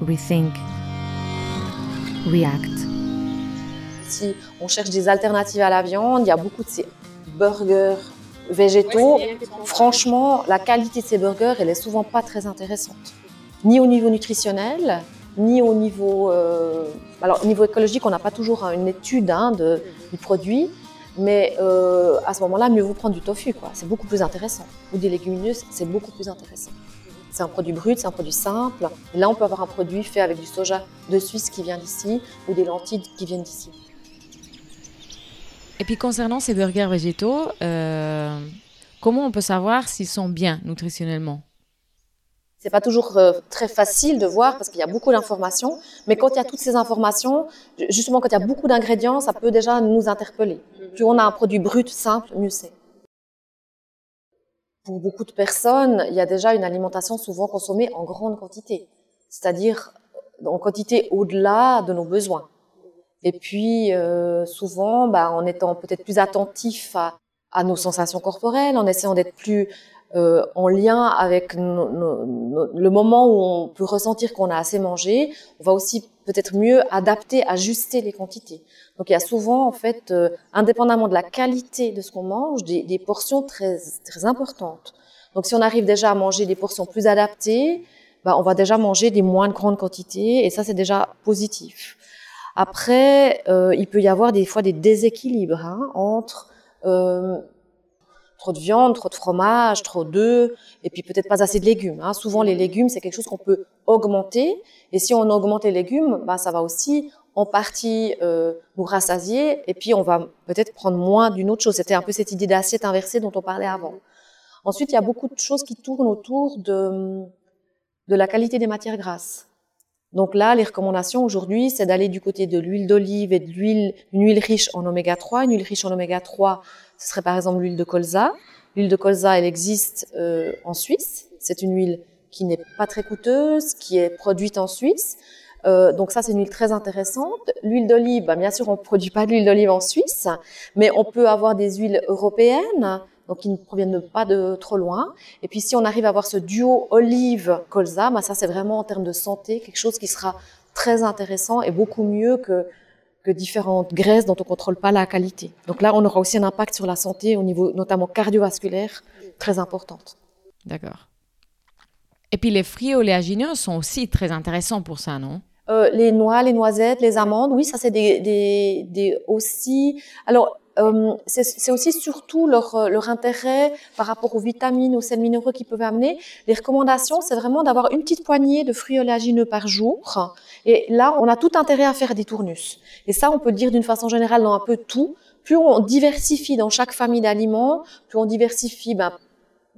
Rethink. React. Si on cherche des alternatives à la viande, il y a beaucoup de ces burgers végétaux. Franchement, la qualité de ces burgers, elle est souvent pas très intéressante. Ni au niveau nutritionnel, ni au niveau... euh, alors, au niveau écologique, on n'a pas toujours hein, une étude hein, de- du produit, mais euh, à ce moment-là, mieux vous prendre du tofu. quoi. C'est beaucoup plus intéressant. Ou des légumineuses, c'est beaucoup plus intéressant. C'est un produit brut, c'est un produit simple. Là, on peut avoir un produit fait avec du soja de Suisse qui vient d'ici, ou des lentilles qui viennent d'ici. Et puis concernant ces burgers végétaux, euh, comment on peut savoir s'ils sont bien nutritionnellement? C'est pas toujours euh, très facile de voir parce qu'il y a beaucoup d'informations, mais quand il y a toutes ces informations, ju- justement quand il y a beaucoup d'ingrédients, ça peut déjà nous interpeller. Plus on a un produit brut, simple, mieux c'est. Pour beaucoup de personnes, il y a déjà une alimentation souvent consommée en grande quantité, c'est-à-dire en quantité au-delà de nos besoins. Et puis euh, souvent, bah, en étant peut-être plus attentif à nos sensations corporelles, en essayant d'être plus euh, en lien avec le moment où on peut ressentir qu'on a assez mangé, on va aussi peut-être mieux adapter, ajuster les quantités. Donc il y a souvent, en fait, euh, indépendamment de la qualité de ce qu'on mange, des, des portions très, très importantes. Donc si on arrive déjà à manger des portions plus adaptées, bah, on va déjà manger des moins grandes quantités et ça c'est déjà positif. Après, euh, il peut y avoir des fois des déséquilibres hein, entre euh, trop de viande, trop de fromage, trop d'œufs, et puis peut-être pas assez de légumes. Hein. Souvent, les légumes, c'est quelque chose qu'on peut augmenter, et si on augmente les légumes, bah, ça va aussi en partie euh, nous rassasier, et puis on va peut-être prendre moins d'une autre chose. C'était un peu cette idée d'assiette inversée dont on parlait avant. Ensuite, il y a beaucoup de choses qui tournent autour de, de la qualité des matières grasses. Donc là, les recommandations aujourd'hui, c'est d'aller du côté de l'huile d'olive et de l'huile, une huile riche en oméga 3. Une huile riche en oméga 3, ce serait par exemple l'huile de colza. L'huile de colza, elle existe euh, en Suisse. C'est une huile qui n'est pas très coûteuse, qui est produite en Suisse. Euh, donc ça, c'est une huile très intéressante. L'huile d'olive, bah, bien sûr, on ne produit pas de l'huile d'olive en Suisse, mais on peut avoir des huiles européennes, donc qui ne proviennent pas de trop loin. Et puis si on arrive à avoir ce duo olive-colza, bah, ça c'est vraiment en termes de santé quelque chose qui sera très intéressant et beaucoup mieux que, que différentes graisses dont on ne contrôle pas la qualité. Donc là, on aura aussi un impact sur la santé au niveau notamment cardiovasculaire très importante. D'accord. Et puis les fruits oléagineux sont aussi très intéressants pour ça, non? Euh, les noix, les noisettes, les amandes, oui, ça c'est des, des, des aussi. Alors c'est c'est aussi surtout leur, euh, leur intérêt par rapport aux vitamines, aux sels minéraux qu'ils peuvent amener. Les recommandations, c'est vraiment d'avoir une petite poignée de fruits oléagineux par jour. Et là, on a tout intérêt à faire des tournus. Et ça, on peut dire d'une façon générale dans un peu tout. Plus on diversifie dans chaque famille d'aliments, plus on diversifie ben,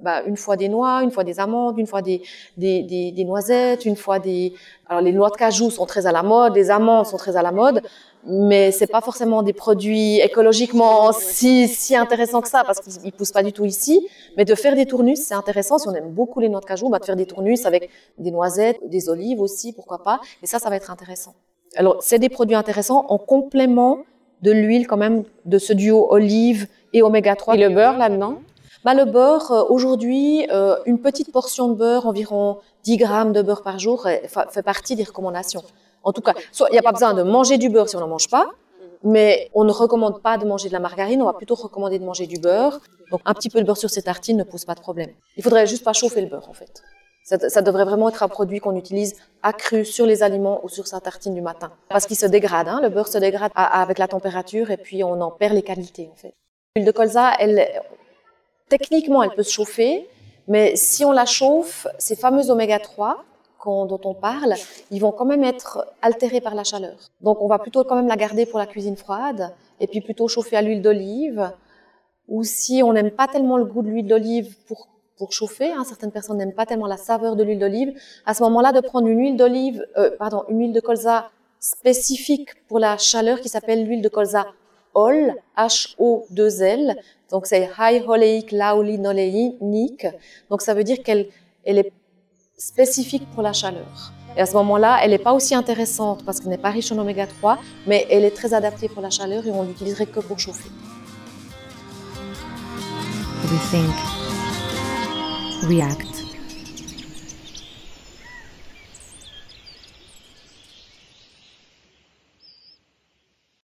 bah, une fois des noix, une fois des amandes, une fois des, des, des, des noisettes, une fois des... Alors les noix de cajou sont très à la mode, les amandes sont très à la mode, mais c'est pas forcément des produits écologiquement si, si intéressants que ça, parce qu'ils ils poussent pas du tout ici. Mais de faire des tournus, c'est intéressant. Si on aime beaucoup les noix de cajou, bah, de faire des tournus avec des noisettes, des olives aussi, pourquoi pas. Et ça, ça va être intéressant. Alors, c'est des produits intéressants en complément de l'huile quand même, de ce duo olive et oméga 3. Et le beurre là-dedans? Bah, le beurre, euh, aujourd'hui, euh, une petite portion de beurre, environ 10 grammes de beurre par jour, fa- fait partie des recommandations. En tout cas, il n'y a pas besoin de manger du beurre si on n'en mange pas, mais on ne recommande pas de manger de la margarine, on va plutôt recommander de manger du beurre. Donc un petit peu de beurre sur ses tartines ne pose pas de problème. Il faudrait juste pas chauffer le beurre en fait. Ça, devrait vraiment être un produit qu'on utilise accru sur les aliments ou sur sa tartine du matin. Parce qu'il se dégrade, hein, le beurre se dégrade avec la température et puis on en perd les qualités en fait. L'huile de colza, elle, techniquement, elle peut se chauffer, mais si on la chauffe, ces fameux oméga 3 qu'on- dont on parle, ils vont quand même être altérés par la chaleur. Donc on va plutôt quand même la garder pour la cuisine froide et puis plutôt chauffer à l'huile d'olive. Ou si on n'aime pas tellement le goût de l'huile d'olive pour, pour chauffer, hein, certaines personnes n'aiment pas tellement la saveur de l'huile d'olive, à ce moment-là de prendre une huile d'olive, euh, pardon, une huile de colza spécifique pour la chaleur qui s'appelle l'huile de colza HOL, H-O-2-L. Donc c'est High Oleic Laulinolenic. Donc ça veut dire qu'elle elle est spécifique pour la chaleur. Et à ce moment-là, elle n'est pas aussi intéressante parce qu'elle n'est pas riche en oméga 3, mais elle est très adaptée pour la chaleur et on l'utiliserait que pour chauffer. Rethink. React.